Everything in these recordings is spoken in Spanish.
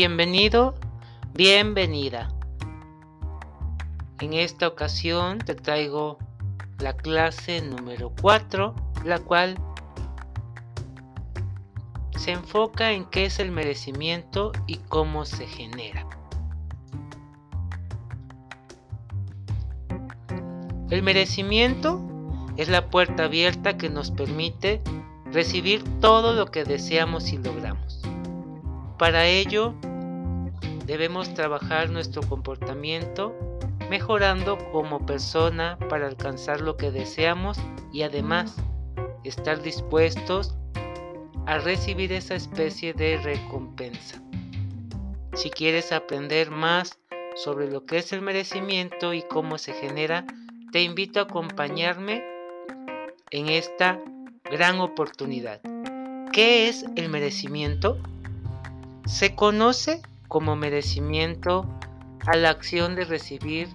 Bienvenido, bienvenida. En esta ocasión te traigo la clase número 4, la cual se enfoca en qué es el merecimiento y cómo se genera. El merecimiento es la puerta abierta que nos permite recibir todo lo que deseamos y logramos. Para ello, debemos trabajar nuestro comportamiento mejorando como persona para alcanzar lo que deseamos y además estar dispuestos a recibir esa especie de recompensa. Si quieres aprender más sobre lo que es el merecimiento y cómo se genera, te invito a acompañarme en esta gran oportunidad. ¿Qué es el merecimiento? Se conoce como merecimiento a la acción de recibir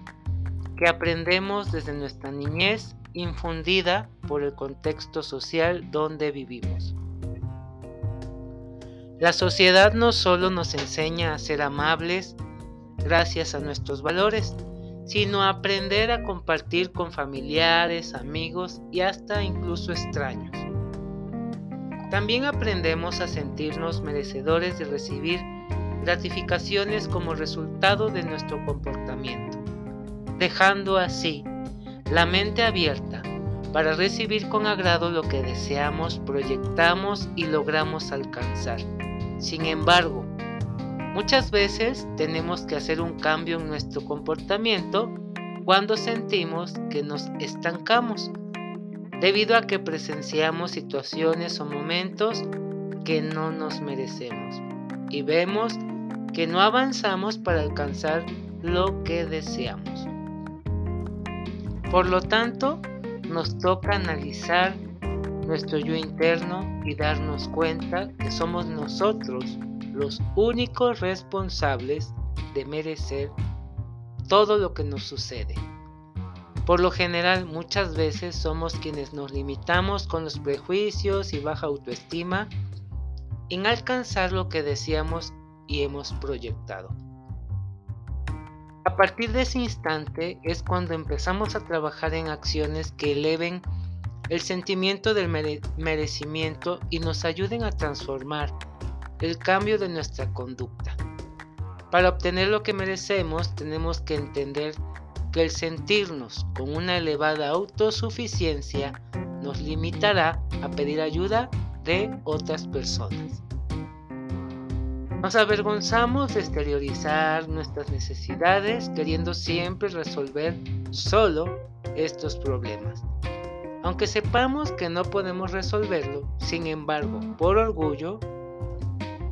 que aprendemos desde nuestra niñez infundida por el contexto social donde vivimos. La sociedad no solo nos enseña a ser amables gracias a nuestros valores, sino a aprender a compartir con familiares, amigos y hasta incluso extraños. También aprendemos a sentirnos merecedores de recibir gratificaciones como resultado de nuestro comportamiento, dejando así la mente abierta para recibir con agrado lo que deseamos, proyectamos y logramos alcanzar. Sin embargo, muchas veces tenemos que hacer un cambio en nuestro comportamiento cuando sentimos que nos estancamos debido a que presenciamos situaciones o momentos que no nos merecemos y vemos que no avanzamos para alcanzar lo que deseamos. Por lo tanto, nos toca analizar nuestro yo interno y darnos cuenta que somos nosotros los únicos responsables de merecer todo lo que nos sucede. Por lo general, muchas veces somos quienes nos limitamos con los prejuicios y baja autoestima en alcanzar lo que deseamos y hemos proyectado. A partir de ese instante es cuando empezamos a trabajar en acciones que eleven el sentimiento del merecimiento y nos ayuden a transformar el cambio de nuestra conducta. Para obtener lo que merecemos tenemos que entender que el sentirnos con una elevada autosuficiencia nos limitará a pedir ayuda de otras personas. Nos avergonzamos de exteriorizar nuestras necesidades queriendo siempre resolver solo estos problemas. Aunque sepamos que no podemos resolverlo, sin embargo, por orgullo,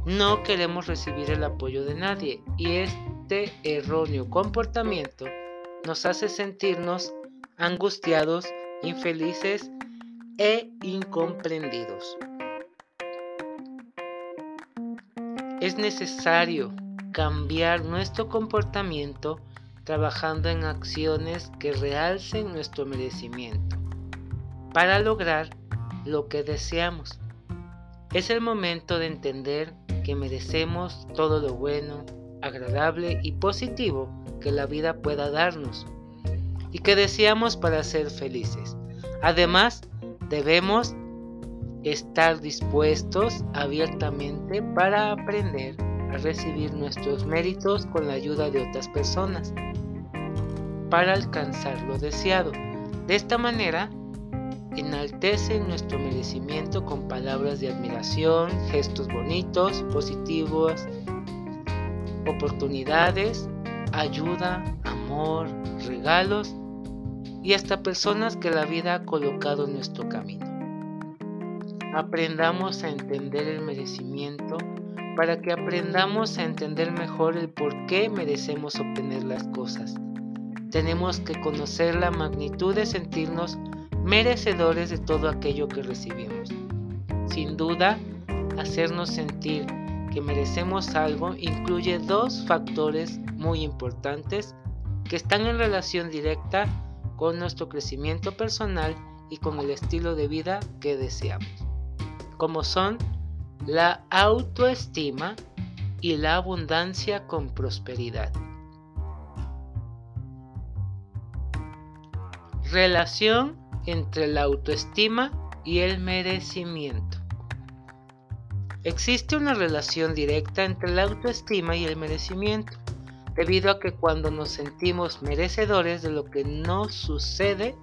no queremos recibir el apoyo de nadie y este erróneo comportamiento nos hace sentirnos angustiados, infelices e incomprendidos. Es necesario cambiar nuestro comportamiento trabajando en acciones que realcen nuestro merecimiento para lograr lo que deseamos. Es el momento de entender que merecemos todo lo bueno, agradable y positivo que la vida pueda darnos y que deseamos para ser felices. Además, debemos estar dispuestos abiertamente para aprender a recibir nuestros méritos con la ayuda de otras personas para alcanzar lo deseado. De esta manera, enaltece nuestro merecimiento con palabras de admiración, gestos bonitos, positivos, oportunidades, ayuda, amor, regalos y hasta personas que la vida ha colocado en nuestro camino. Aprendamos a entender el merecimiento para que aprendamos a entender mejor el por qué merecemos obtener las cosas. Tenemos que conocer la magnitud de sentirnos merecedores de todo aquello que recibimos. Sin duda, hacernos sentir que merecemos algo incluye dos factores muy importantes que están en relación directa con nuestro crecimiento personal y con el estilo de vida que deseamos, como son la autoestima y la abundancia con prosperidad. Relación entre la autoestima y el merecimiento. Existe una relación directa entre la autoestima y el merecimiento, debido a que cuando nos sentimos merecedores de lo que nos sucede,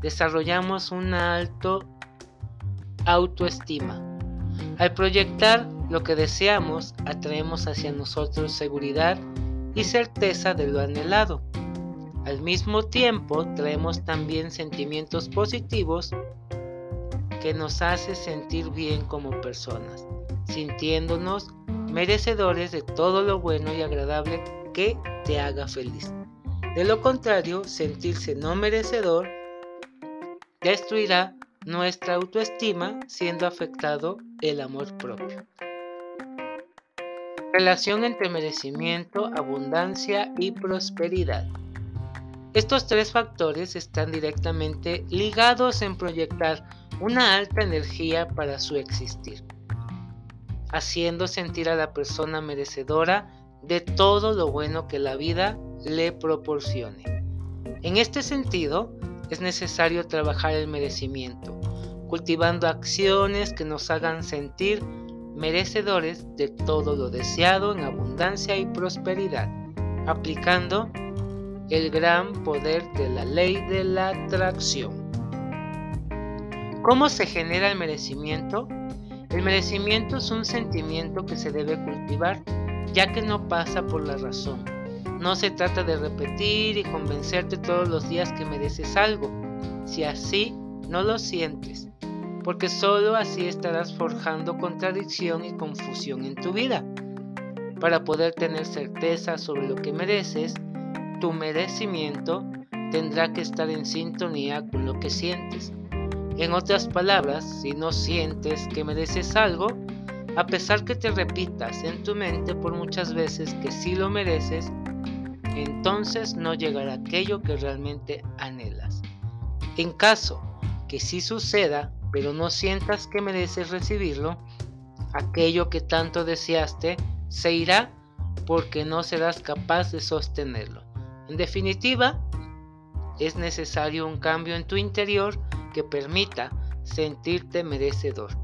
desarrollamos una alto autoestima. Al proyectar lo que deseamos, atraemos hacia nosotros seguridad y certeza de lo anhelado. Al mismo tiempo, traemos también sentimientos positivos que nos hace sentir bien como personas, sintiéndonos merecedores de todo lo bueno y agradable que te haga feliz. De lo contrario, sentirse no merecedor destruirá nuestra autoestima siendo afectado el amor propio. Relación entre merecimiento, abundancia y prosperidad. Estos tres factores están directamente ligados en proyectar una alta energía para su existir, haciendo sentir a la persona merecedora de todo lo bueno que la vida le proporcione. En este sentido, es necesario trabajar el merecimiento, cultivando acciones que nos hagan sentir merecedores de todo lo deseado en abundancia y prosperidad, aplicando el gran poder de la ley de la atracción. ¿Cómo se genera el merecimiento? El merecimiento es un sentimiento que se debe cultivar, ya que no pasa por la razón. No se trata de repetir y convencerte todos los días que mereces algo, si así no lo sientes, porque solo así estarás forjando contradicción y confusión en tu vida. Para poder tener certeza sobre lo que mereces, tu merecimiento tendrá que estar en sintonía con lo que sientes. En otras palabras, si no sientes que mereces algo, a pesar que te repitas en tu mente por muchas veces que sí lo mereces, entonces no llegará aquello que realmente anhelas. En caso que sí suceda, pero no sientas que mereces recibirlo, aquello que tanto deseaste se irá porque no serás capaz de sostenerlo. En definitiva, es necesario un cambio en tu interior que permita sentirte merecedor.